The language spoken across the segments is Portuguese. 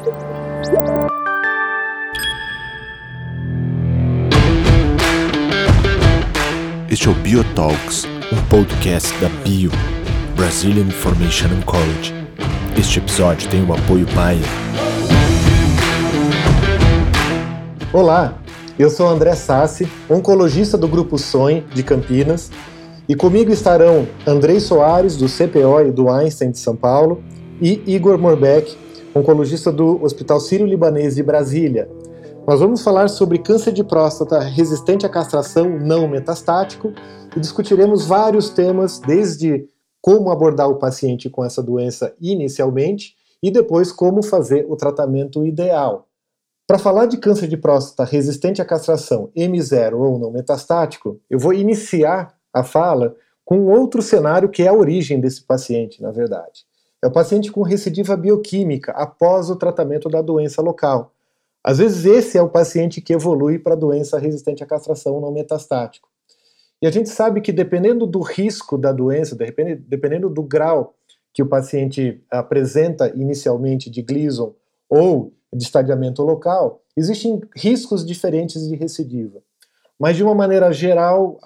Este é o BioTalks, um podcast da Bio, Brazilian Information College. Este episódio tem o apoio Baia. Olá, eu sou André Sassi, oncologista do Grupo Sonho de Campinas, e comigo estarão Andrei Soares, do CPO e do Einstein de São Paulo, e Igor Morbeck, oncologista do Hospital Sírio-Libanês de Brasília, nós vamos falar sobre câncer de próstata resistente à castração não metastático e discutiremos vários temas, desde como abordar o paciente com essa doença inicialmente e depois como fazer o tratamento ideal. Para falar de câncer de próstata resistente à castração M0 ou não metastático, eu vou iniciar a fala com outro cenário que é a origem desse paciente, na verdade. É o paciente com recidiva bioquímica após o tratamento da doença local. Às vezes esse é o paciente que evolui para doença resistente à castração não metastático. E a gente sabe que dependendo do risco da doença, dependendo do grau que o paciente apresenta inicialmente de Gleason ou de estadiamento local, existem riscos diferentes de recidiva. Mas de uma maneira geral,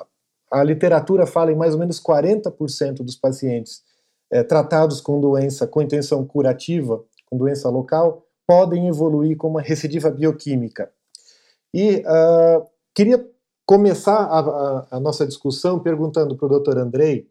a literatura fala em mais ou menos 40% dos pacientes é, tratados com doença com intenção curativa, com doença local, podem evoluir com uma recidiva bioquímica. E uh, queria começar a, a, a, nossa discussão perguntando para o Dr. Andrei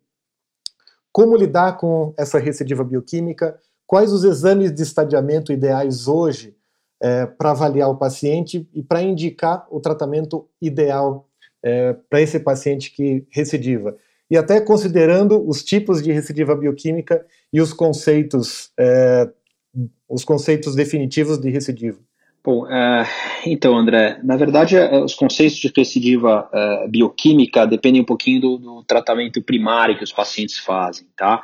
como lidar com essa recidiva bioquímica, quais os exames de estadiamento ideais hoje é, para avaliar o paciente e para indicar o tratamento ideal é, para esse paciente que recidiva. E até considerando os tipos de recidiva bioquímica e os conceitos é, os conceitos definitivos de recidiva? Bom, uh, então, André, na verdade, uh, os conceitos de recidiva uh, bioquímica dependem um pouquinho do, do, tratamento primário que os pacientes fazem, tá?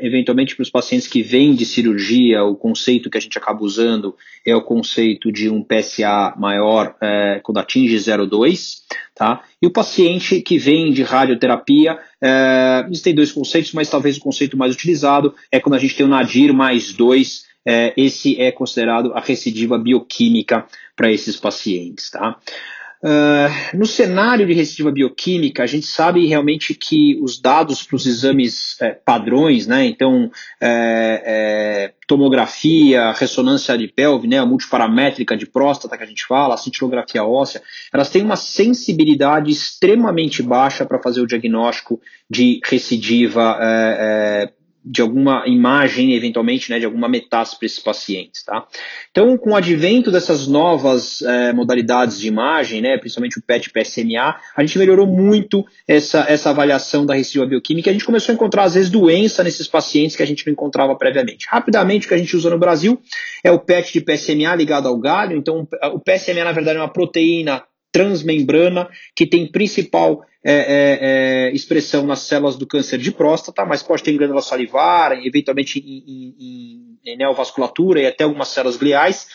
Eventualmente, para os pacientes que vêm de cirurgia, o conceito que a gente acaba usando é o conceito de um PSA maior quando atinge 0,2, tá? E o paciente que vem de radioterapia, é, existem dois conceitos, mas talvez o conceito mais utilizado é quando a gente tem o NADIR mais 2, é, esse é considerado a recidiva bioquímica para esses pacientes, tá? Uh, no cenário de recidiva bioquímica, a gente sabe realmente que os dados para os exames é, padrões, né, então é, é, tomografia, ressonância de pelve, né, a multiparamétrica de próstata que a gente fala, a cintilografia óssea, elas têm uma sensibilidade extremamente baixa para fazer o diagnóstico de recidiva é, é, de alguma imagem, eventualmente, né, de alguma metástase para esses pacientes, tá? Então, com o advento dessas novas é, modalidades de imagem, né, principalmente o PET PSMA, a gente melhorou muito essa, essa avaliação da recidiva bioquímica e a gente começou a encontrar, às vezes, doença nesses pacientes que a gente não encontrava previamente. Rapidamente, o que a gente usa no Brasil é o PET de PSMA ligado ao galho, então o PSMA, na verdade, é uma proteína transmembrana que tem principal é, é, é, expressão nas células do câncer de próstata, mas pode ter em glândula salivar, eventualmente em, em, em, em neovasculatura e até algumas células gliais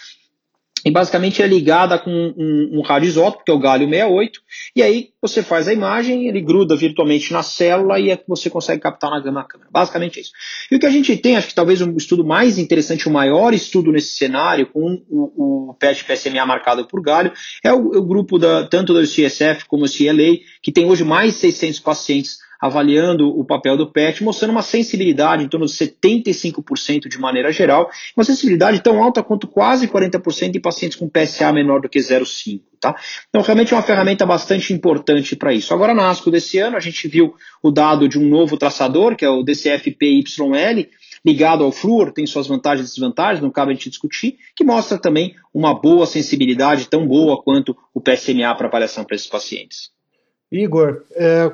e basicamente é ligada com um, um radioisótopo, que é o galho 68, e aí você faz a imagem, ele gruda virtualmente na célula e é que você consegue captar na gama câmera. Basicamente é isso. E o que a gente tem, acho que talvez um estudo mais interessante, o maior estudo nesse cenário, com o, o PET-PSMA marcado por galho, é o, o grupo da, tanto do CSF como do CLA, que tem hoje mais de 600 pacientes avaliando o papel do PET, mostrando uma sensibilidade em torno de 75% de maneira geral, uma sensibilidade tão alta quanto quase 40% de pacientes com PSA menor do que 0,5. Tá? Então, realmente é uma ferramenta bastante importante para isso. Agora, na ASCO desse ano, a gente viu o dado de um novo traçador, que é o DCF-PYL, ligado ao flúor, tem suas vantagens e desvantagens, não cabe a gente discutir, que mostra também uma boa sensibilidade, tão boa quanto o PSMA para avaliação para esses pacientes. Igor, é,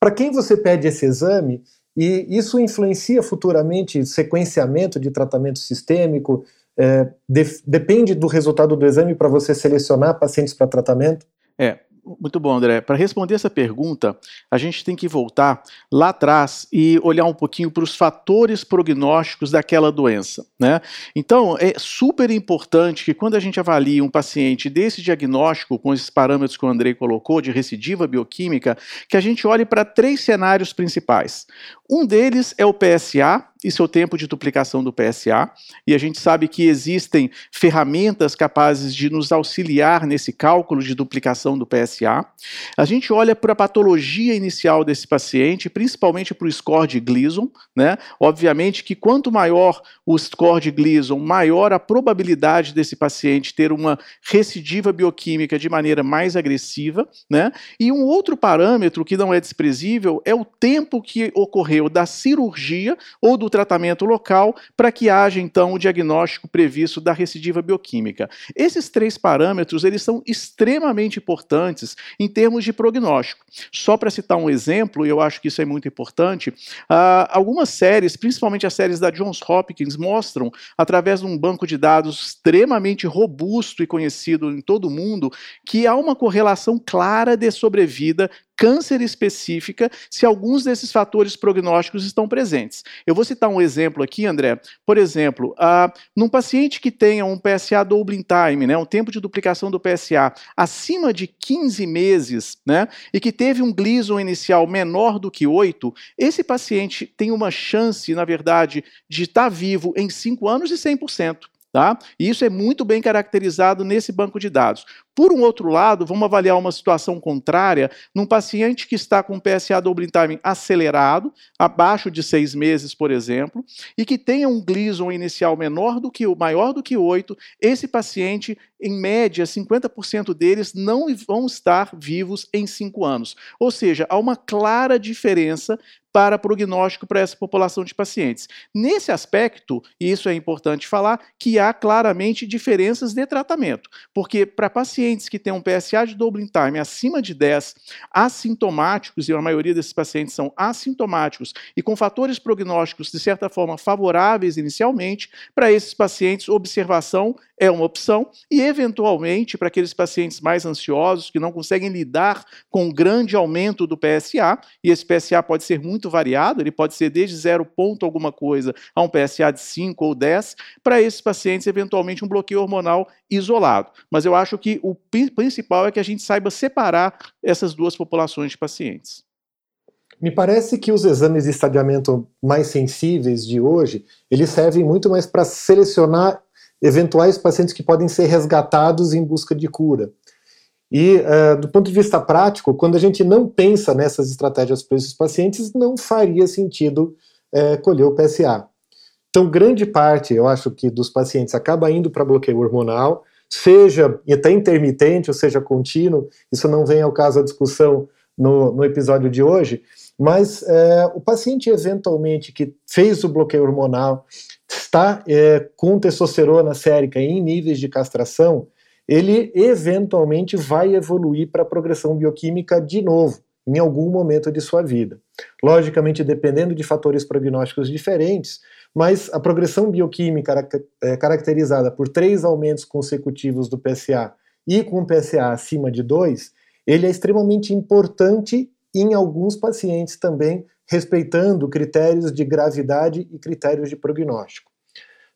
para quem você pede esse exame, e isso influencia futuramente sequenciamento de tratamento sistêmico? É, de, depende do resultado do exame para você selecionar pacientes para tratamento? É, muito bom, André. Para responder essa pergunta, a gente tem que voltar lá atrás e olhar um pouquinho para os fatores prognósticos daquela doença. Né? Então, é super importante que quando a gente avalia um paciente desse diagnóstico, com esses parâmetros que o André colocou, de recidiva bioquímica, que a gente olhe para três cenários principais. Um deles é o PSA, e seu tempo de duplicação do PSA, e a gente sabe que existem ferramentas capazes de nos auxiliar nesse cálculo de duplicação do PSA. A gente olha para a patologia inicial desse paciente, principalmente para o score de Gleason, né? Obviamente que quanto maior o score de Gleason, maior a probabilidade desse paciente ter uma recidiva bioquímica de maneira mais agressiva, né? E um outro parâmetro que não é desprezível é o tempo que ocorreu da cirurgia ou do tratamento local para que haja então o diagnóstico previsto da recidiva bioquímica. Esses três parâmetros, eles são extremamente importantes em termos de prognóstico. Só para citar um exemplo, eu acho que isso é muito importante, uh, algumas séries, principalmente as séries da Johns Hopkins, mostram, através de um banco de dados extremamente robusto e conhecido em todo o mundo, que há uma correlação clara de sobrevida câncer específica se alguns desses fatores prognósticos estão presentes. Eu vou citar um exemplo aqui, André. Por exemplo, uh, num paciente que tenha um PSA doubling time, né, um tempo de duplicação do PSA acima de 15 meses, né, e que teve um Gleason inicial menor do que 8, esse paciente tem uma chance, na verdade, de estar vivo em 5 anos de 100%. Tá? E isso é muito bem caracterizado nesse banco de dados. Por um outro lado, vamos avaliar uma situação contrária num paciente que está com PSA doubling time acelerado, abaixo de seis meses, por exemplo, e que tenha um Gleason inicial menor do que o maior do que 8, esse paciente, em média, 50% deles não vão estar vivos em 5 anos. Ou seja, há uma clara diferença para prognóstico para essa população de pacientes. Nesse aspecto, e isso é importante falar, que há claramente diferenças de tratamento, porque para pacientes que têm um PSA de doubling time acima de 10, assintomáticos, e a maioria desses pacientes são assintomáticos e com fatores prognósticos de certa forma favoráveis inicialmente, para esses pacientes observação é uma opção e eventualmente para aqueles pacientes mais ansiosos que não conseguem lidar com um grande aumento do PSA, e esse PSA pode ser muito variado, ele pode ser desde zero ponto alguma coisa a um PSA de 5 ou 10, para esses pacientes, eventualmente, um bloqueio hormonal isolado. Mas eu acho que o principal é que a gente saiba separar essas duas populações de pacientes. Me parece que os exames de estadiamento mais sensíveis de hoje, eles servem muito mais para selecionar eventuais pacientes que podem ser resgatados em busca de cura. E, uh, do ponto de vista prático, quando a gente não pensa nessas estratégias para esses pacientes, não faria sentido uh, colher o PSA. Então, grande parte, eu acho que dos pacientes acaba indo para bloqueio hormonal, seja até intermitente ou seja contínuo, isso não vem ao caso a discussão no, no episódio de hoje, mas uh, o paciente eventualmente que fez o bloqueio hormonal, está com testosterona sérica em níveis de castração, ele eventualmente vai evoluir para progressão bioquímica de novo, em algum momento de sua vida. Logicamente, dependendo de fatores prognósticos diferentes, mas a progressão bioquímica é caracterizada por três aumentos consecutivos do PSA e com PSA acima de 2, ele é extremamente importante em alguns pacientes também, respeitando critérios de gravidade e critérios de prognóstico.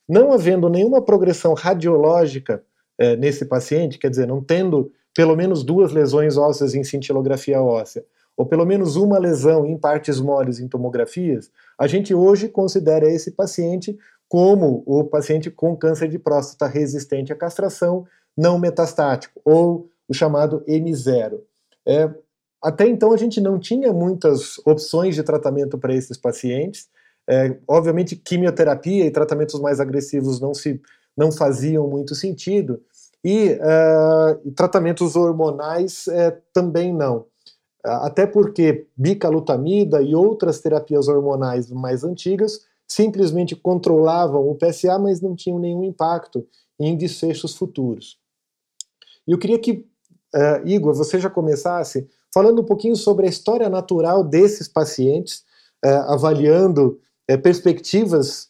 Não havendo nenhuma progressão radiológica é, nesse paciente, quer dizer, não tendo pelo menos duas lesões ósseas em cintilografia óssea, ou pelo menos uma lesão em partes moles em tomografias, a gente hoje considera esse paciente como o paciente com câncer de próstata resistente à castração não metastático, ou o chamado M0. É, até então a gente não tinha muitas opções de tratamento para esses pacientes. É, obviamente, quimioterapia e tratamentos mais agressivos não se não faziam muito sentido, e uh, tratamentos hormonais uh, também não. Até porque bicalutamida e outras terapias hormonais mais antigas simplesmente controlavam o PSA, mas não tinham nenhum impacto em desfechos futuros. E eu queria que, uh, Igor, você já começasse falando um pouquinho sobre a história natural desses pacientes, avaliando é, perspectivas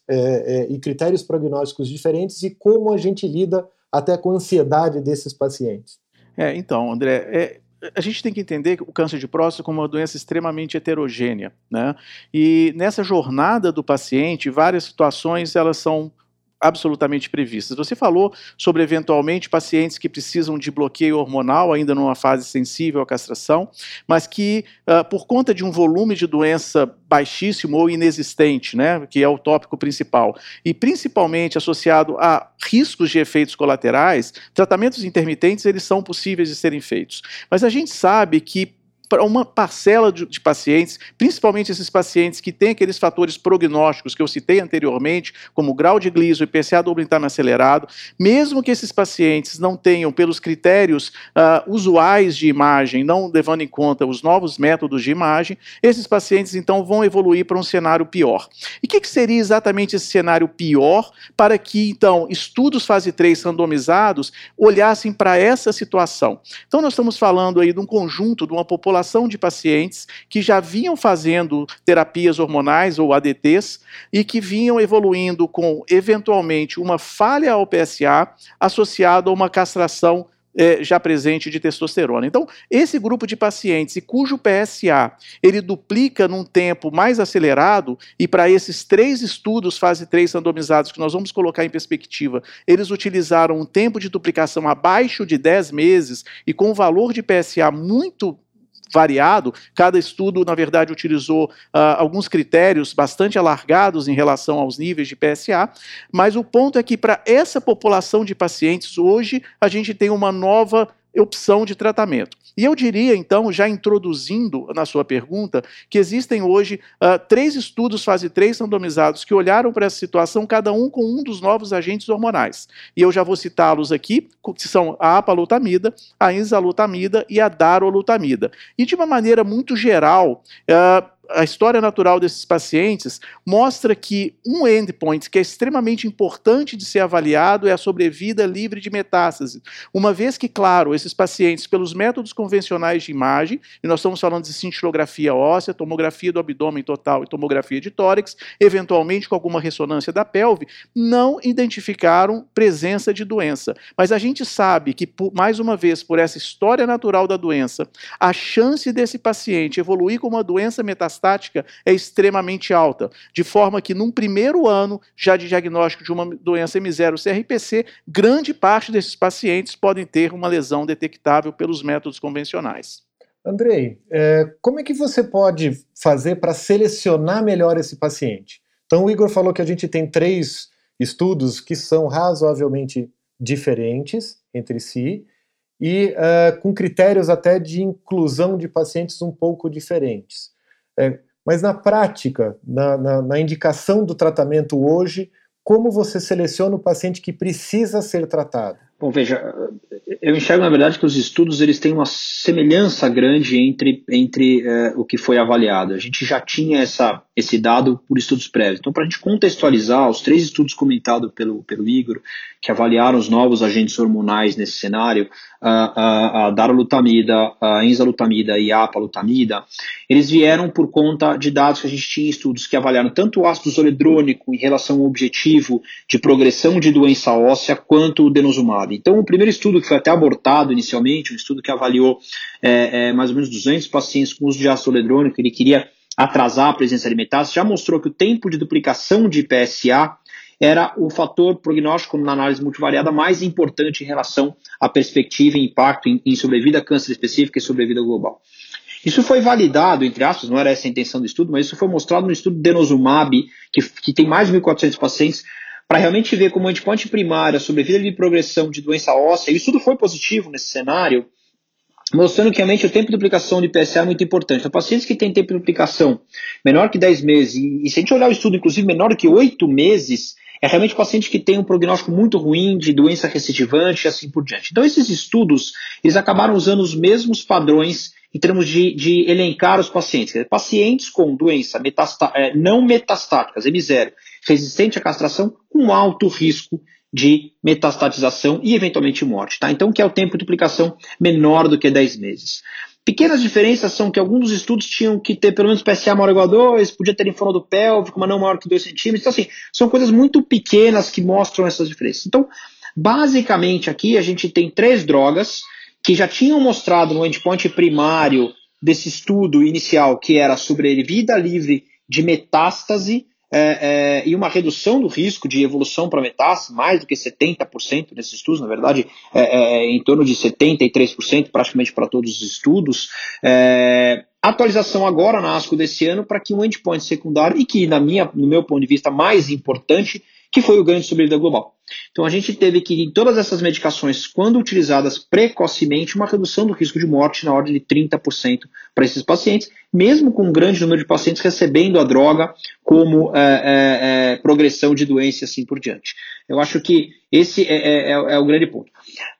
e critérios prognósticos diferentes e como a gente lida até com a ansiedade desses pacientes. É, então, André, é, a gente tem que entender o câncer de próstata como uma doença extremamente heterogênea, né? E nessa jornada do paciente, várias situações elas são absolutamente previstas. Você falou sobre eventualmente pacientes que precisam de bloqueio hormonal ainda numa fase sensível à castração, mas que uh, por conta de um volume de doença baixíssimo ou inexistente, né, que é o tópico principal, e principalmente associado a riscos de efeitos colaterais, tratamentos intermitentes eles são possíveis de serem feitos. Mas a gente sabe que para uma parcela de, de, pacientes, principalmente esses pacientes que têm aqueles fatores prognósticos que eu citei anteriormente, como grau de gliso e PCA do intano acelerado, mesmo que esses pacientes não tenham, pelos critérios uh, usuais de imagem, não levando em conta os novos métodos de imagem, esses pacientes então vão evoluir para um cenário pior. E o que, que seria exatamente esse cenário pior para que então estudos fase 3 randomizados olhassem para essa situação? Então nós estamos falando aí de um conjunto, de uma população população de pacientes que já vinham fazendo terapias hormonais ou ADTs e que vinham evoluindo com, eventualmente, uma falha ao PSA associada a uma castração é, já presente de testosterona. Então, esse grupo de pacientes e cujo PSA ele duplica num tempo mais acelerado, e para esses três estudos, fase 3 randomizados, que nós vamos colocar em perspectiva, eles utilizaram um tempo de duplicação abaixo de 10 meses e com um valor de PSA muito variado. Cada estudo, na verdade, utilizou uh, alguns critérios bastante alargados em relação aos níveis de PSA, mas o ponto é que para essa população de pacientes, hoje, a gente tem uma nova opção de tratamento. E eu diria, então, já introduzindo na sua pergunta, que existem hoje uh, três estudos fase 3 randomizados que olharam para essa situação, cada um com um dos novos agentes hormonais. E eu já vou citá-los aqui, que são a apalutamida, a enzalutamida e a darolutamida. E de uma maneira muito geral, uh, a história natural desses pacientes mostra que um endpoint que é extremamente importante de ser avaliado é a sobrevida livre de metástase. Uma vez que, claro, esses pacientes, pelos métodos convencionais de imagem, e nós estamos falando de cintilografia óssea, tomografia do abdômen total e tomografia de tórax, eventualmente com alguma ressonância da pelve, não identificaram presença de doença. Mas a gente sabe que, mais uma vez, por essa história natural da doença, a chance desse paciente evoluir com uma doença metastática metastática é extremamente alta, de forma que num primeiro ano já de diagnóstico de uma doença M0-CRPC, grande parte desses pacientes podem ter uma lesão detectável pelos métodos convencionais. Andrei, é, como é que você pode fazer para selecionar melhor esse paciente? Então, o Igor falou que a gente tem três estudos que são razoavelmente diferentes entre si e uh, com critérios até de inclusão de pacientes um pouco diferentes. É, mas na prática, na, na, na indicação do tratamento hoje, como você seleciona o paciente que precisa ser tratado? Bom, veja, eu enxergo na verdade que os estudos eles têm uma semelhança grande entre, entre eh, o que foi avaliado. A gente já tinha essa, esse dado por estudos prévios. Então, para a gente contextualizar, os três estudos comentados pelo, pelo Igor, que avaliaram os novos agentes hormonais nesse cenário, a, a, a darolutamida, a enzalutamida e a apalutamida, eles vieram por conta de dados que a gente tinha em estudos que avaliaram tanto o ácido zoledrônico em relação ao objetivo de progressão de doença óssea, quanto o denosumab. Então, o primeiro estudo que foi até abortado inicialmente, um estudo que avaliou é, é, mais ou menos 200 pacientes com uso de ácido zoledrônico, ele queria atrasar a presença metástase, já mostrou que o tempo de duplicação de PSA era o fator prognóstico na análise multivariada mais importante em relação à perspectiva e impacto em, em sobrevida câncer específica e sobrevida global. Isso foi validado, entre aspas, não era essa a intenção do estudo, mas isso foi mostrado no estudo Denosumab, que, que tem mais de 1.400 pacientes, para realmente ver como endpoint primário a sobrevida de progressão de doença óssea, e o estudo foi positivo nesse cenário, mostrando que realmente o tempo de aplicação de PSA é muito importante. Então, pacientes que têm tempo de aplicação menor que 10 meses, e, se a gente olhar o estudo, inclusive, menor que 8 meses, é realmente paciente que tem um prognóstico muito ruim de doença recidivante e assim por diante. Então, esses estudos, eles acabaram usando os mesmos padrões em termos de, de elencar os pacientes. Pacientes com doença é, não metastáticas, M0, resistente à castração, com alto risco de metastatização e eventualmente morte. Tá? Então, que é o tempo de duplicação menor do que 10 meses. Pequenas diferenças são que alguns dos estudos tinham que ter pelo menos PSA maior ou igual a 2, podia ter linfonodo pélvico, mas não maior que 2 centímetros. Então, assim, são coisas muito pequenas que mostram essas diferenças. Então, basicamente aqui a gente tem três drogas que já tinham mostrado no endpoint primário desse estudo inicial, que era sobrevida livre de metástase é, é, e uma redução do risco de evolução para metástase, mais do que 70% nesses estudos, na verdade, é, é, é em torno de 73%, praticamente para todos os estudos. É, atualização agora na ASCO desse ano para que um endpoint secundário, e que, na minha, no meu ponto de vista, mais importante, que foi o ganho de sobrevida global. Então a gente teve que, em todas essas medicações, quando utilizadas precocemente, uma redução do risco de morte na ordem de 30% para esses pacientes, mesmo com um grande número de pacientes recebendo a droga como é, é, é, progressão de doença e assim por diante. Eu acho que esse é, é, é, é, o grande ponto.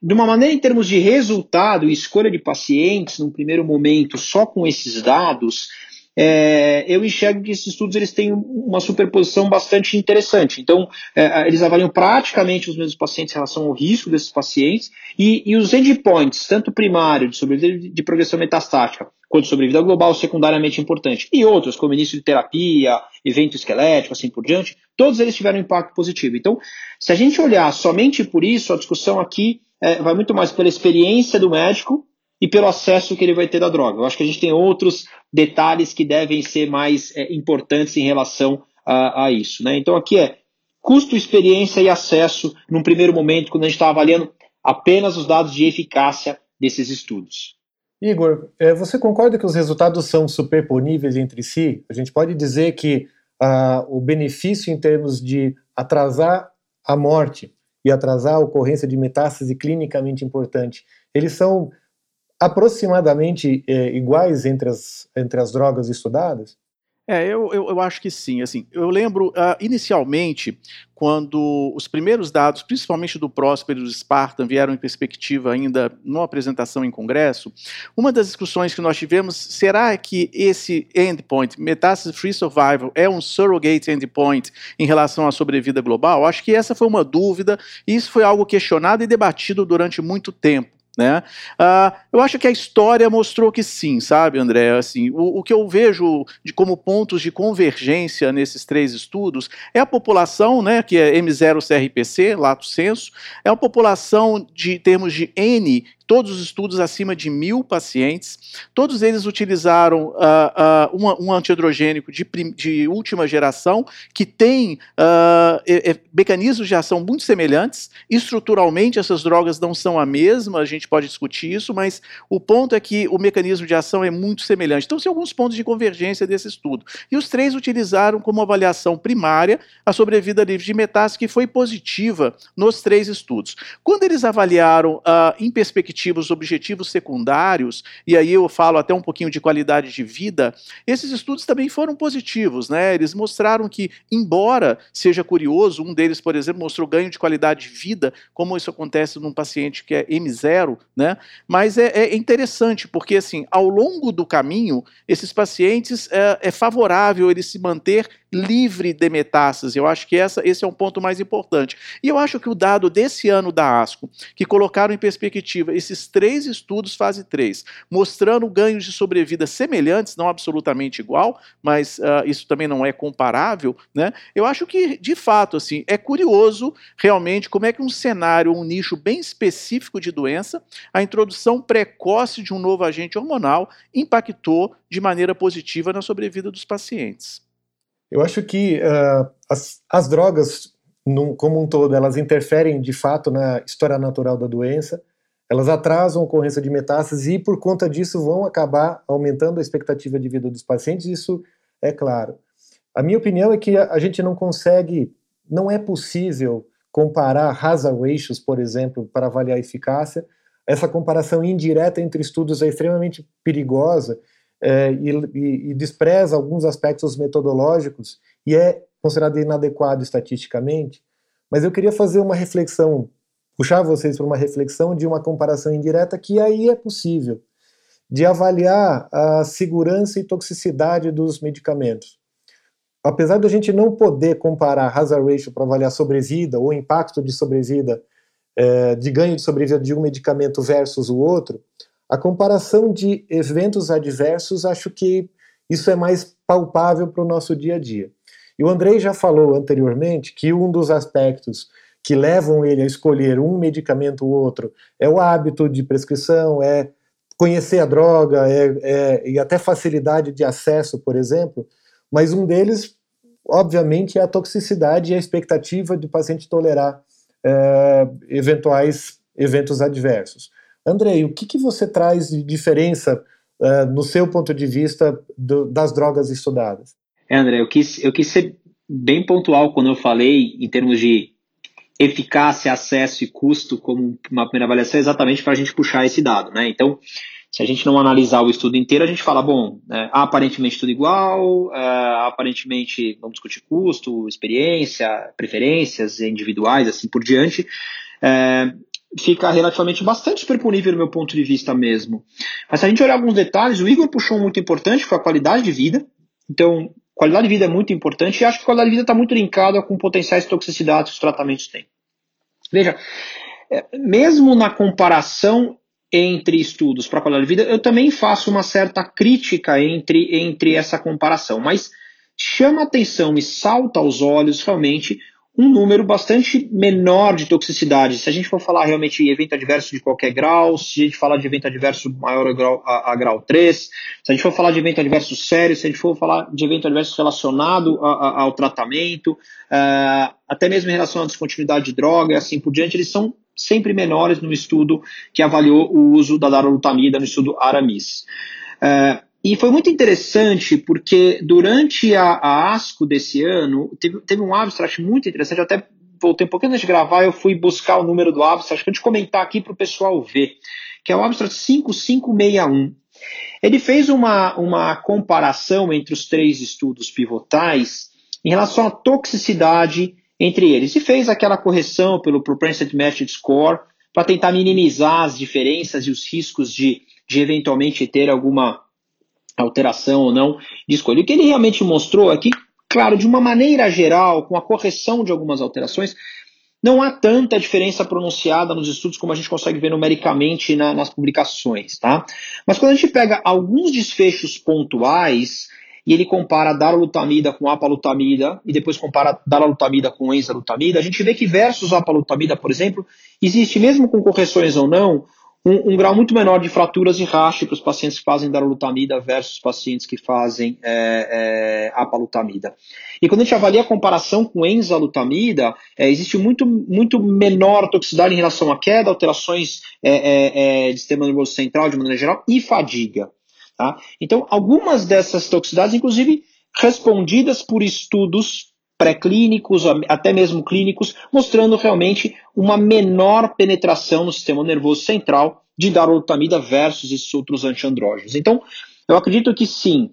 De uma maneira, em termos de resultado e escolha de pacientes, num primeiro momento, só com esses dados, é, eu enxergo que esses estudos eles têm uma superposição bastante interessante. Então, é, eles avaliam praticamente os mesmos pacientes em relação ao risco desses pacientes e, e os endpoints, tanto primário, de sobrevida de progressão metastática, quanto sobrevida global, secundariamente importante, e outros, como início de terapia, evento esquelético, assim por diante, todos eles tiveram impacto positivo. Então, se a gente olhar somente por isso, a discussão aqui é, vai muito mais pela experiência do médico e pelo acesso que ele vai ter da droga. Eu acho que a gente tem outros detalhes que devem ser mais é, importantes em relação a, a isso. Né? Então aqui é custo, experiência e acesso num primeiro momento, quando a gente está avaliando apenas os dados de eficácia desses estudos. Igor, é, você concorda que os resultados são superponíveis entre si? A gente pode dizer que ah, o benefício em termos de atrasar a morte e atrasar a ocorrência de metástase clinicamente importante, eles são aproximadamente é, iguais entre as, entre as drogas estudadas? É, eu, eu, eu, acho que sim. Assim, eu lembro uh, inicialmente quando os primeiros dados, principalmente do Próspero e do Spartan, vieram em perspectiva ainda numa apresentação em congresso, uma das discussões que nós tivemos, será que esse endpoint, metástase free survival, é um surrogate endpoint em relação à sobrevida global? Acho que essa foi uma dúvida e isso foi algo questionado e debatido durante muito tempo. Né? Uh, eu acho que a história mostrou que sim, sabe, André? Assim, o, o, que eu vejo de, como pontos de convergência nesses três estudos é a população, né, que é M0-CRPC, lato senso, é a população de termos de N todos os estudos acima de mil pacientes, todos eles utilizaram uh, uh, um antiandrogênico de, de, última geração que tem uh, e, e, mecanismos de ação muito semelhantes. Estruturalmente, essas drogas não são a mesma, a gente pode discutir isso, mas o ponto é que o mecanismo de ação é muito semelhante. Então, são alguns pontos de convergência desse estudo. E os três utilizaram como avaliação primária a sobrevida livre de metástase, que foi positiva nos três estudos. Quando eles avaliaram em perspectiva perspectivos, objetivos secundários, e aí eu falo até um pouquinho de qualidade de vida, esses estudos também foram positivos, né? Eles mostraram que, embora seja curioso, um deles, por exemplo, mostrou ganho de qualidade de vida, como isso acontece num paciente que é M0, né? Mas é, é interessante, porque assim, ao longo do caminho, esses pacientes é, é favorável eles se manter livre de metástases. Eu acho que essa, esse é um ponto mais importante. E eu acho que o dado desse ano da ASCO, que colocaram em perspectiva esses três estudos, fase 3, mostrando ganhos de sobrevida semelhantes, não absolutamente igual, mas uh, isso também não é comparável, né? Eu acho que, de fato, assim, é curioso realmente como é que um cenário, um nicho bem específico de doença, a introdução precoce de um novo agente hormonal impactou de maneira positiva na sobrevida dos pacientes. Eu acho que uh, as, as drogas, num, como um todo, elas interferem de fato na história natural da doença, elas atrasam a ocorrência de metástases e, por conta disso, vão acabar aumentando a expectativa de vida dos pacientes, isso é claro. A minha opinião é que a, a gente não consegue, não é possível comparar hazard ratios, por exemplo, para avaliar a eficácia. Essa comparação indireta entre estudos é extremamente perigosa é, e, e, despreza alguns aspectos metodológicos e é considerado inadequado estatisticamente. Mas eu queria fazer uma reflexão, puxar vocês para uma reflexão de uma comparação indireta que aí é possível, de avaliar a segurança e toxicidade dos medicamentos. Apesar de a gente não poder comparar hazard ratio para avaliar sobrevida ou impacto de sobrevida, é, de ganho de sobrevida de um medicamento versus o outro, a comparação de eventos adversos, acho que isso é mais palpável para o nosso dia a dia. E o Andrei já falou anteriormente que um dos aspectos que levam ele a escolher um medicamento ou outro é o hábito de prescrição, é conhecer a droga, é, é, e até facilidade de acesso, por exemplo, mas um deles obviamente, é a toxicidade e a expectativa do paciente tolerar é, eventuais eventos adversos. Andrei, o que, que você traz de diferença é, no seu ponto de vista do, das drogas estudadas? É, André, eu quis, eu quis ser bem pontual quando eu falei em termos de eficácia, acesso e custo como uma primeira avaliação, exatamente para a gente puxar esse dado, né? Então, se a gente não analisar o estudo inteiro, a gente fala, bom, é, aparentemente tudo igual, é, aparentemente vamos discutir custo, experiência, preferências individuais, assim por diante, é, fica relativamente bastante superponível do meu ponto de vista mesmo. Mas se a gente olhar alguns detalhes, o Igor puxou um muito importante, foi a qualidade de vida. Então, qualidade de vida é muito importante e acho que qualidade de vida está muito linkada com potenciais toxicidades que os tratamentos têm. Veja, é, mesmo na comparação entre estudos para qualidade de vida, eu também faço uma certa crítica entre, entre essa comparação, mas chama atenção e salta aos olhos realmente um número bastante menor de toxicidade. Se a gente for falar realmente de evento adverso de qualquer grau, se a gente falar de evento adverso maior a grau, a, a grau 3, se a gente for falar de evento adverso sério, se a gente for falar de evento adverso relacionado a, ao tratamento, uh, até mesmo em relação à descontinuidade de droga e assim por diante, eles são sempre menores no estudo que avaliou o uso da darolutamida no estudo Aramis. Uh, e foi muito interessante porque durante a, a ASCO desse ano, teve, teve um abstract muito interessante, até voltei um pouquinho antes de gravar, eu fui buscar o número do abstract para gente comentar aqui para o pessoal ver, que é o abstract 5561. Ele fez uma, uma comparação entre os três estudos pivotais em relação à toxicidade entre eles e fez aquela correção pelo Propensity Matched Score para tentar minimizar as diferenças e os riscos de, de eventualmente ter alguma alteração ou não de escolha. O que ele realmente mostrou é que, claro, de uma maneira geral, com a correção de algumas alterações, não há tanta diferença pronunciada nos estudos como a gente consegue ver numericamente na, nas publicações, tá? Mas quando a gente pega alguns desfechos pontuais e ele compara darolutamida com apalutamida e depois compara darolutamida com enzalutamida, a gente vê que versus apalutamida, por exemplo, existe mesmo com correções ou não um, um, grau muito menor de fraturas e raste para os pacientes que fazem darolutamida versus pacientes que fazem é, é, apalutamida. E quando a gente avalia a comparação com enzalutamida, é, existe muito, muito menor toxicidade em relação à queda, alterações é, é, é, de sistema nervoso central de maneira geral e fadiga. Tá? Então, algumas dessas toxicidades, inclusive, respondidas por estudos pré-clínicos, até mesmo clínicos, mostrando realmente uma menor penetração no sistema nervoso central de darolutamida versus esses outros antiandrógenos. Então, eu acredito que sim,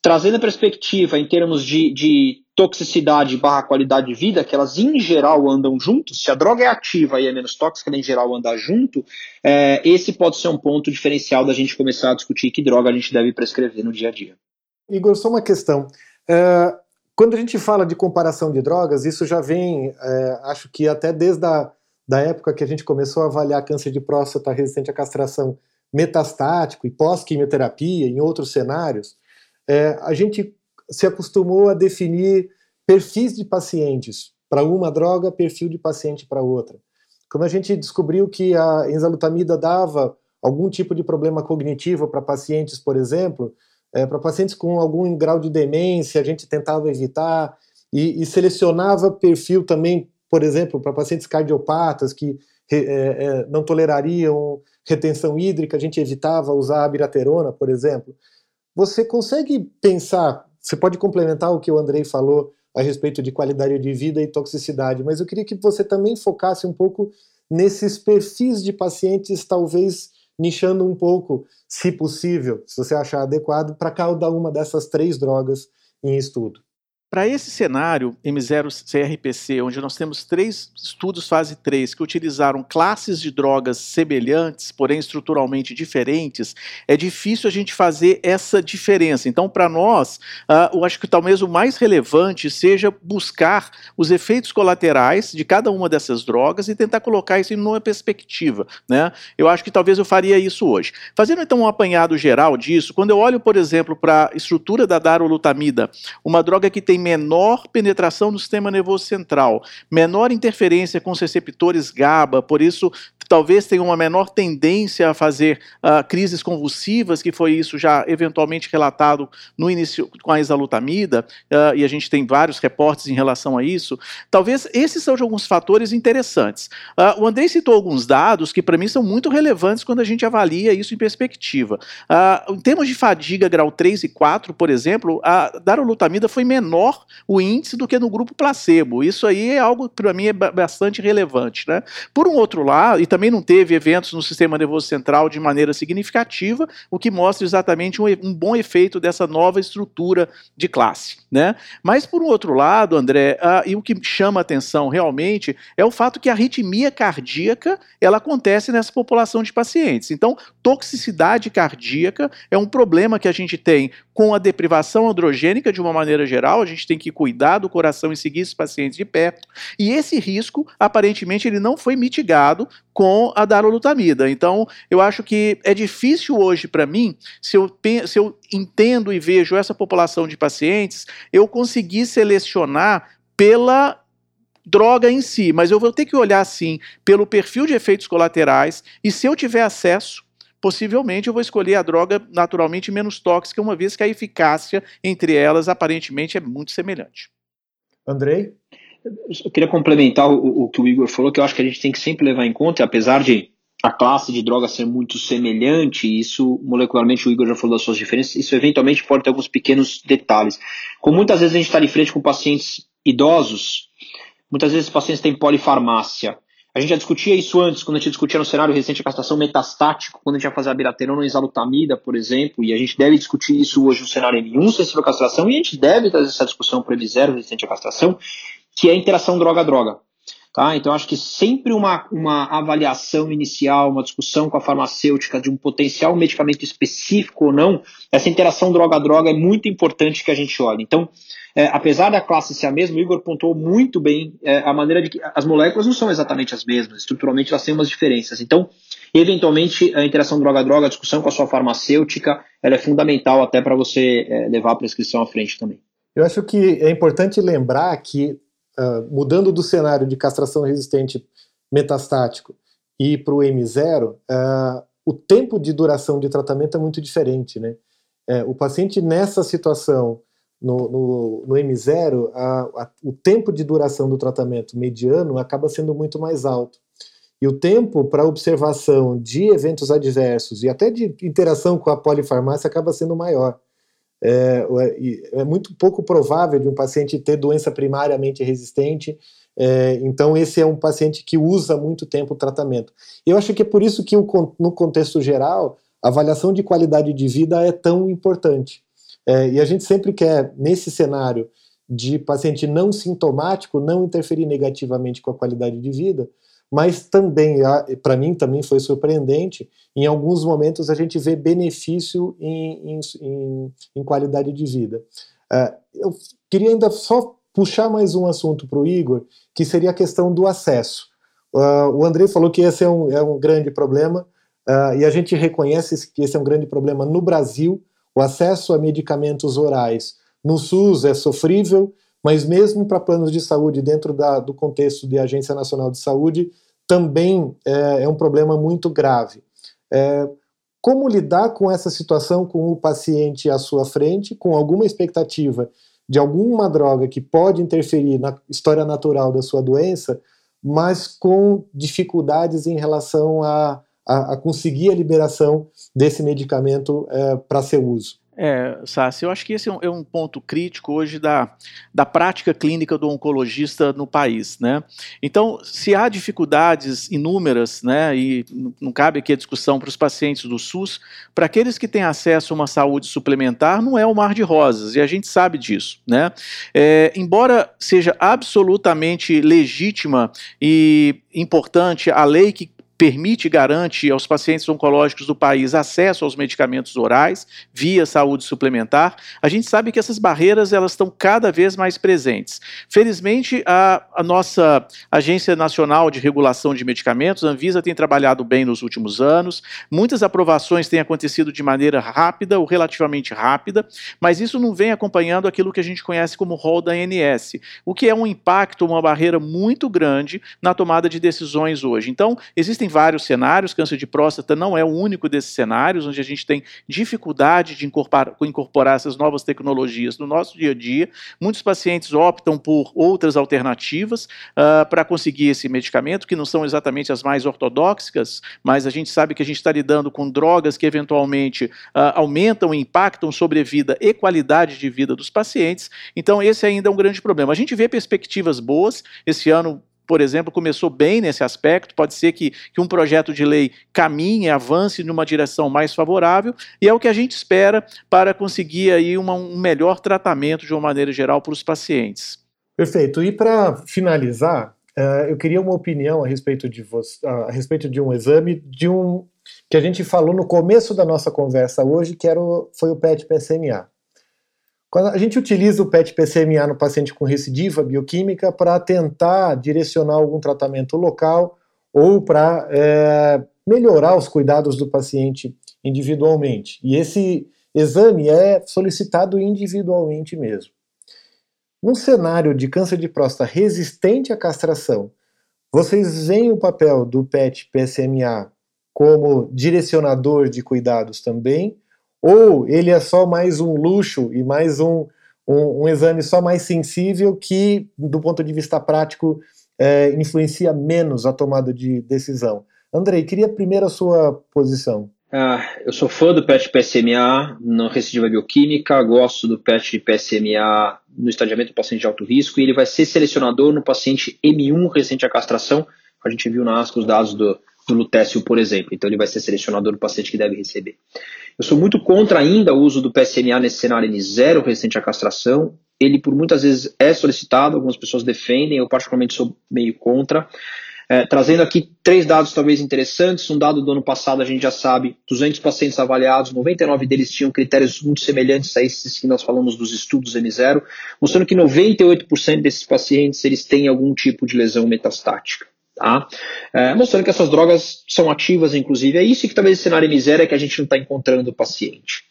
trazendo a perspectiva em termos de, de toxicidade barra qualidade de vida, que elas em geral andam juntos, se a droga é ativa e é menos tóxica, ela em geral anda junto, é, esse pode ser um ponto diferencial da gente começar a discutir que droga a gente deve prescrever no dia a dia. Igor, só uma questão. Uh, quando a gente fala de comparação de drogas, isso já vem, é, acho que até desde a da época que a gente começou a avaliar câncer de próstata resistente à castração metastático e pós-quimioterapia, em outros cenários, é, a gente se acostumou a definir perfis de pacientes para uma droga, perfil de paciente para outra. Quando a gente descobriu que a enzalutamida dava algum tipo de problema cognitivo para pacientes, por exemplo, é, para pacientes com algum grau de demência, a gente tentava evitar e, e selecionava perfil também, por exemplo, para pacientes cardiopatas que é, é, não tolerariam retenção hídrica, a gente evitava usar a biraterona, por exemplo. Você consegue pensar, você pode complementar o que o Andrei falou a respeito de qualidade de vida e toxicidade, mas eu queria que você também focasse um pouco nesses perfis de pacientes, talvez nichando um pouco, se possível, se você achar adequado, para cada uma dessas três drogas em estudo. Para esse cenário M0-CRPC, onde nós temos três estudos fase 3 que utilizaram classes de drogas semelhantes, porém estruturalmente diferentes, é difícil a gente fazer essa diferença. Então, para nós, uh, eu acho que talvez o mais relevante seja buscar os efeitos colaterais de cada uma dessas drogas e tentar colocar isso em uma perspectiva. Né? Eu acho que talvez eu faria isso hoje. Fazendo então um apanhado geral disso, quando eu olho, por exemplo, para a estrutura da darolutamida, uma droga que tem menor penetração no sistema nervoso central, menor interferência com os receptores GABA, por isso talvez tenham uma menor tendência a fazer uh, crises convulsivas, que foi isso já eventualmente relatado no início com a exalutamida, uh, e a gente tem vários reportes em relação a isso. Talvez esses sejam alguns fatores interessantes. Uh, o Andrei citou alguns dados que para mim são muito relevantes quando a gente avalia isso em perspectiva. em termos de fadiga grau 3 e 4, por exemplo, a darolutamida foi menor o índice do que no grupo placebo. Isso aí é algo para mim é bastante relevante. Né? Por um outro lado, e também não teve eventos no sistema nervoso central de maneira significativa, o que mostra exatamente um, um bom efeito dessa nova estrutura de classe. Né? Mas por um outro lado, André, uh, e o que chama atenção realmente é o fato que a arritmia cardíaca ela acontece nessa população de pacientes. Então, toxicidade cardíaca é um problema que a gente tem com a deprivação androgênica de uma maneira geral, a gente tem que cuidar do coração e seguir esses pacientes de perto. E esse risco, aparentemente, ele não foi mitigado com a darolutamida. Então, eu acho que é difícil hoje para mim, se eu, se eu entendo e vejo essa população de pacientes, eu conseguir selecionar pela droga em si, mas eu vou ter que olhar assim pelo perfil de efeitos colaterais e se eu tiver acesso possivelmente eu vou escolher a droga naturalmente menos tóxica, uma vez que a eficácia entre elas aparentemente é muito semelhante. Andrei? Eu queria complementar o, o, que o Igor falou, que eu acho que a gente tem que sempre levar em conta, apesar de a classe de droga ser muito semelhante, isso molecularmente o Igor já falou das suas diferenças, isso eventualmente pode ter alguns pequenos detalhes. Como muitas vezes a gente está de frente com pacientes idosos, muitas vezes os pacientes têm polifarmácia. A gente já discutia isso antes, quando a gente discutia no cenário recente a castração metastático, quando a gente ia fazer a biraterona exalutamida, por exemplo, e a gente deve discutir isso hoje no cenário M1 sensível à castração, e a gente deve trazer essa discussão para o M0 resistente à castração, que é a interação droga-droga. Tá? Então, acho que sempre uma, uma avaliação inicial, uma discussão com a farmacêutica de um potencial medicamento específico ou não, essa interação droga-droga é muito importante que a gente olhe. Então, é, apesar da classe ser a mesma, o Igor pontuou muito bem é, a maneira de que as moléculas não são exatamente as mesmas, estruturalmente elas têm umas diferenças. Então, eventualmente, a interação droga-droga, a discussão com a sua farmacêutica, ela é fundamental até para você é, levar a prescrição à frente também. Eu acho que é importante lembrar que uh, mudando do cenário de castração resistente metastático e para o M0, uh, o tempo de duração de tratamento é muito diferente. Né? É, o paciente nessa situação, no, no, no M0, a, a, o tempo de duração do tratamento mediano acaba sendo muito mais alto. E o tempo para observação de eventos adversos e até de interação com a polifarmácia acaba sendo maior. É, é, é, muito pouco provável de um paciente ter doença primariamente resistente, é, então esse é um paciente que usa muito tempo o tratamento. Eu acho que é por isso que no contexto geral, a avaliação de qualidade de vida é tão importante. É, e a gente sempre quer, nesse cenário de paciente não sintomático, não interferir negativamente com a qualidade de vida, mas também, para mim, também foi surpreendente, em alguns momentos a gente vê benefício em, em, em qualidade de vida. Uh, eu queria ainda só puxar mais um assunto para o Igor, que seria a questão do acesso. Uh, o André falou que esse é um, é um grande problema, uh, e a gente reconhece que esse é um grande problema no Brasil. O acesso a medicamentos orais no SUS é sofrível, mas mesmo para planos de saúde dentro da, do contexto de Agência Nacional de Saúde, também é, é um problema muito grave. É, como lidar com essa situação com o paciente à sua frente, com alguma expectativa de alguma droga que pode interferir na história natural da sua doença, mas com dificuldades em relação a, a, a conseguir a liberação desse medicamento é, para seu uso? É, Sassi, eu acho que esse é um, é um, ponto crítico hoje da, da prática clínica do oncologista no país, né? Então, se há dificuldades inúmeras, né, e não cabe aqui a discussão para os pacientes do SUS, para aqueles que têm acesso a uma saúde suplementar, não é um mar de rosas, e a gente sabe disso, né? É, embora seja absolutamente legítima e importante a lei que permite e garante aos pacientes oncológicos do país acesso aos medicamentos orais via saúde suplementar, a gente sabe que essas barreiras elas estão cada vez mais presentes. Felizmente, a, a nossa Agência Nacional de Regulação de Medicamentos, a Anvisa, tem trabalhado bem nos últimos anos, muitas aprovações têm acontecido de maneira rápida ou relativamente rápida, mas isso não vem acompanhando aquilo que a gente conhece como rol da ANS, o que é um impacto, uma barreira muito grande na tomada de decisões hoje. Então, existem vários cenários, câncer de próstata não é o único desses cenários, onde a gente tem dificuldade de incorporar, incorporar essas novas tecnologias no nosso dia a dia. Muitos pacientes optam por outras alternativas uh, para conseguir esse medicamento, que não são exatamente as mais ortodoxas, mas a gente sabe que a gente está lidando com drogas que eventualmente uh, aumentam e impactam sobre a vida e qualidade de vida dos pacientes. Então, esse ainda é um grande problema. A gente vê perspectivas boas. Esse ano, por exemplo, começou bem nesse aspecto. Pode ser que, que um projeto de lei caminhe, avance numa direção mais favorável, e é o que a gente espera para conseguir aí uma, um melhor tratamento de uma maneira geral para os pacientes. Perfeito. E para finalizar, uh, eu queria uma opinião a respeito de você, uh, a respeito de um exame de um que a gente falou no começo da nossa conversa hoje, que era o, foi o PET-PSMA. A gente utiliza o PET-PCMA no paciente com recidiva bioquímica para tentar direcionar algum tratamento local ou para é, melhorar os cuidados do paciente individualmente. E esse exame é solicitado individualmente mesmo. Num cenário de câncer de próstata resistente à castração, vocês veem o papel do PET-PSMA como direcionador de cuidados também, ou ele é só mais um luxo e mais um, um, um exame só mais sensível que, do ponto de vista prático, é, influencia menos a tomada de decisão. Andrei, queria primeiro a sua posição. Ah, eu sou fã do PET PSMA no recidiva bioquímica, gosto do PET PSMA no estadiamento do paciente de alto risco e ele vai ser selecionador no paciente M1 recente à castração. A gente viu na ASCO os dados do, do lutécio, por exemplo. Então ele vai ser selecionador do paciente que deve receber. Eu sou muito contra ainda o uso do PSMA nesse cenário N0 recente à castração. Ele por muitas vezes é solicitado, algumas pessoas defendem, eu particularmente sou meio contra. É, trazendo aqui três dados talvez interessantes. Um dado do ano passado, a gente já sabe, 200 pacientes avaliados, 99 deles tinham critérios muito semelhantes a esses que nós falamos dos estudos M0, mostrando que 98% desses pacientes eles têm algum tipo de lesão metastática. Tá? É, mostrando que essas drogas são ativas, inclusive. É isso que talvez esse cenário miséria que a gente não está encontrando o paciente.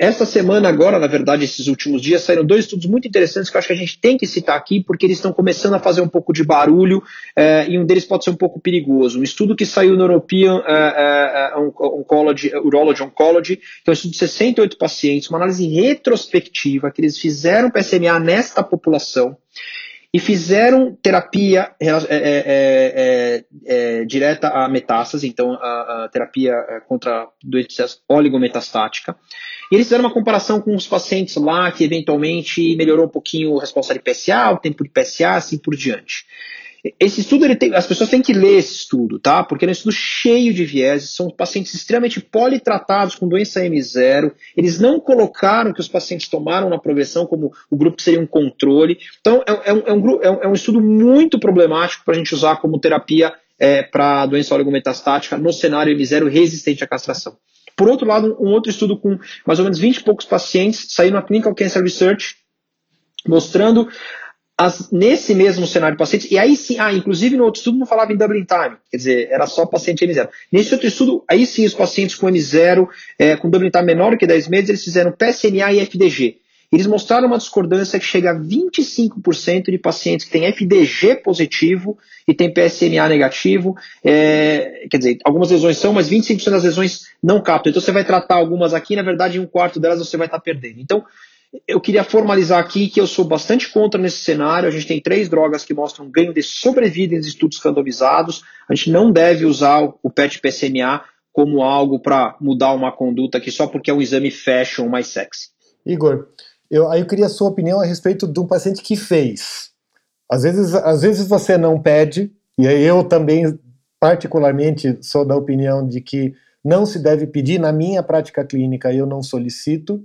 Esta semana, agora, na verdade, esses últimos dias, saíram dois estudos muito interessantes que eu acho que a gente tem que citar aqui, porque eles estão começando a fazer um pouco de barulho é, e um deles pode ser um pouco perigoso. Um estudo que saiu no European é, é, Oncology, Urology Oncology, que é um estudo de 68 pacientes, uma análise retrospectiva, que eles fizeram PSMA nesta população e fizeram terapia é, é, é, é, direta à metástase, então a, a terapia contra doença oligometastática. E eles fizeram uma comparação com os pacientes lá que eventualmente melhorou um pouquinho a resposta de PSA, o tempo de PSA, assim por diante. Esse estudo, ele tem, as pessoas têm que ler esse estudo, tá? Porque é um estudo cheio de vieses, são pacientes extremamente politratados com doença M0, eles não colocaram que os pacientes tomaram na progressão como o grupo que seria um controle. Então, é, é, um, é, um, é um, estudo muito problemático para a gente usar como terapia é, para doença oligometastática no cenário M0 resistente à castração. Por outro lado, um outro estudo com mais ou menos 20 e poucos pacientes saiu na Clinical Cancer Research, mostrando as, nesse mesmo cenário de pacientes, e aí sim, ah, inclusive no outro estudo não falava em doubling time, quer dizer, era só paciente M0. Nesse outro estudo, aí sim, os pacientes com M0, é, com doubling time menor que 10 meses, eles fizeram PSNA e FDG. Eles mostraram uma discordância que chega a 25% de pacientes que têm FDG positivo e têm PSMA negativo. É, quer dizer, algumas lesões são, mas 25% das lesões não captam. Então você vai tratar algumas aqui, na verdade, em um quarto delas você vai estar perdendo. Então, eu queria formalizar aqui que eu sou bastante contra nesse cenário. A gente tem três drogas que mostram ganho de sobrevida em estudos randomizados. A gente não deve usar o PET-PSMA como algo para mudar uma conduta aqui só porque é um exame fashion mais sexy. Igor, eu, aí eu queria a sua opinião a respeito de um paciente que fez. Às vezes, às vezes você não pede, e aí eu também particularmente sou da opinião de que não se deve pedir, na minha prática clínica eu não solicito,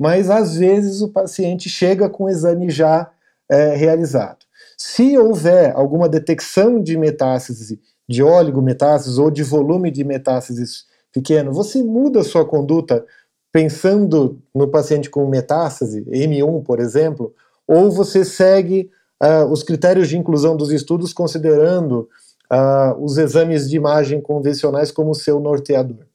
mas às vezes o paciente chega com o exame já é, realizado. Se houver alguma detecção de metástase, de oligometástases ou de volume de metástases pequeno, você muda a sua conduta pensando no paciente com metástase, M1, por exemplo, ou você segue uh, os critérios de inclusão dos estudos considerando uh, os exames de imagem convencionais como seu norteador?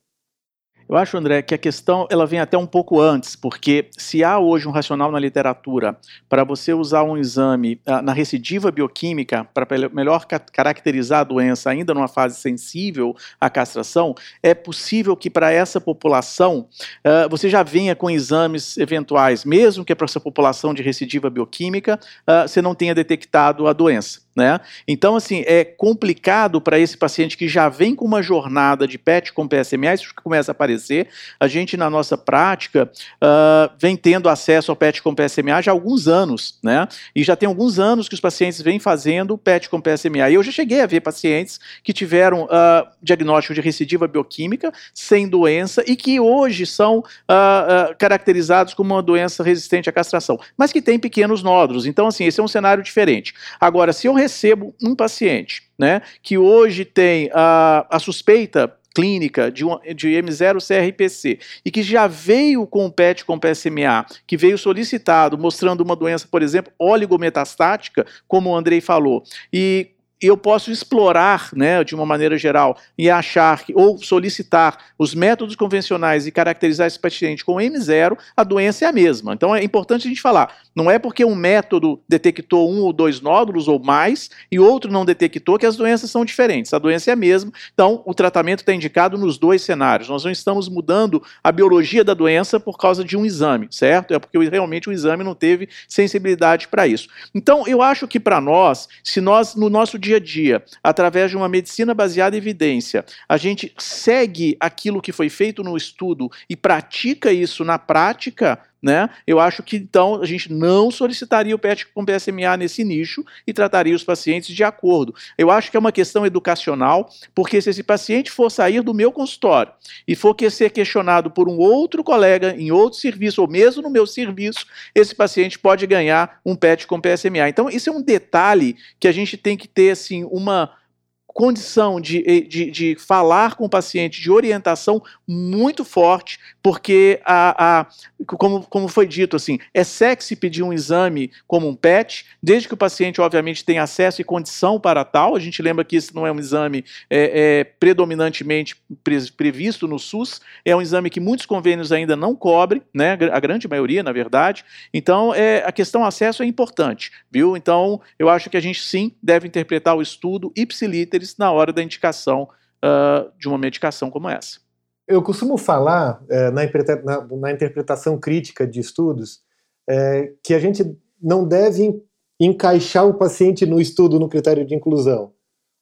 Eu acho, André, que a questão ela vem até um pouco antes, porque se há hoje um racional na literatura para você usar um exame uh, na recidiva bioquímica para melhor ca caracterizar a doença ainda numa fase sensível à castração, é possível que para essa população uh, você já venha com exames eventuais, mesmo que para essa população de recidiva bioquímica uh, você não tenha detectado a doença. Né? Então, assim, é complicado para esse paciente que já vem com uma jornada de PET com PSMA, isso começa a aparecer. A gente, na nossa prática, uh, vem tendo acesso ao PET com PSMA já há alguns anos, né? E já tem alguns anos que os pacientes vêm fazendo PET com PSMA. E eu já cheguei a ver pacientes que tiveram uh, diagnóstico de recidiva bioquímica, sem doença, e que hoje são uh, caracterizados como uma doença resistente à castração, mas que tem pequenos nódulos. Então, assim, esse é um cenário diferente. Agora, se eu recebo um paciente né, que hoje tem a, a suspeita clínica de, um, de M0-CRPC e que já veio com o PET com PSMA, que veio solicitado mostrando uma doença, por exemplo, oligometastática, como o Andrei falou, e eu posso explorar, né, de uma maneira geral, e achar que, ou solicitar os métodos convencionais e caracterizar esse paciente com M0, a doença é a mesma. Então é importante a gente falar, não é porque um método detectou um ou dois nódulos ou mais e outro não detectou que as doenças são diferentes. A doença é a mesma, então o tratamento está indicado nos dois cenários. Nós não estamos mudando a biologia da doença por causa de um exame, certo? É porque realmente o exame não teve sensibilidade para isso. Então eu acho que para nós, se nós no nosso dia a dia, através de uma medicina baseada em evidência, a gente segue aquilo que foi feito no estudo e pratica isso na prática, né? Eu acho que então a gente não solicitaria o PET com PSMA nesse nicho e trataria os pacientes de acordo. Eu acho que é uma questão educacional, porque se esse paciente for sair do meu consultório e for que ser questionado por um outro colega em outro serviço ou mesmo no meu serviço, esse paciente pode ganhar um PET com PSMA. Então, isso é um detalhe que a gente tem que ter assim uma condição de, de, de, falar com o paciente, de orientação muito forte, porque, a, a, como, como foi dito, assim, é sexy pedir um exame como um PET, desde que o paciente, obviamente, tenha acesso e condição para tal. A gente lembra que isso não é um exame é, é, predominantemente pre, previsto no SUS, é um exame que muitos convênios ainda não cobrem, né, a grande maioria, na verdade. Então, é, a questão acesso é importante, viu? Então, eu acho que a gente sim deve interpretar o estudo na hora da indicação uh, de uma medicação como essa. Eu costumo falar é, na, na, na, interpretação crítica de estudos é, que a gente não deve encaixar o paciente no estudo no critério de inclusão.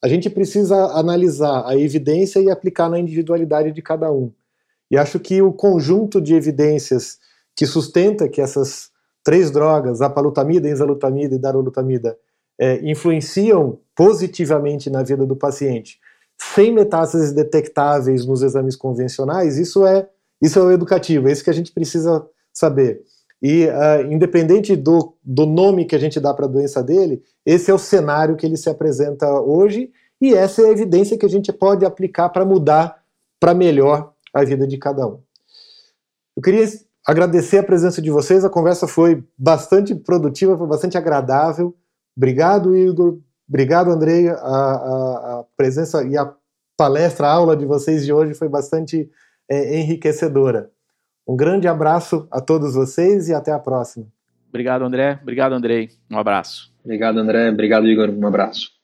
A gente precisa analisar a evidência e aplicar na individualidade de cada um. E acho que o conjunto de evidências que sustenta que essas três drogas, a palutamida, enzalutamida e darolutamida, é, influenciam positivamente na vida do paciente, sem metástases detectáveis nos exames convencionais, isso é isso é o educativo, é isso que a gente precisa saber. E uh, independente do, do nome que a gente dá para a doença dele, esse é o cenário que ele se apresenta hoje e essa é a evidência que a gente pode aplicar para mudar para melhor a vida de cada um. Eu queria agradecer a presença de vocês, a conversa foi bastante produtiva, foi bastante agradável. Obrigado, Igor. Obrigado, Andrei. A, a, a, presença e a palestra, a aula de vocês de hoje foi bastante é, enriquecedora. Um grande abraço a todos vocês e até a próxima. Obrigado, André. Obrigado, Andrei. Um abraço. Obrigado, André. Obrigado, Igor. Um abraço.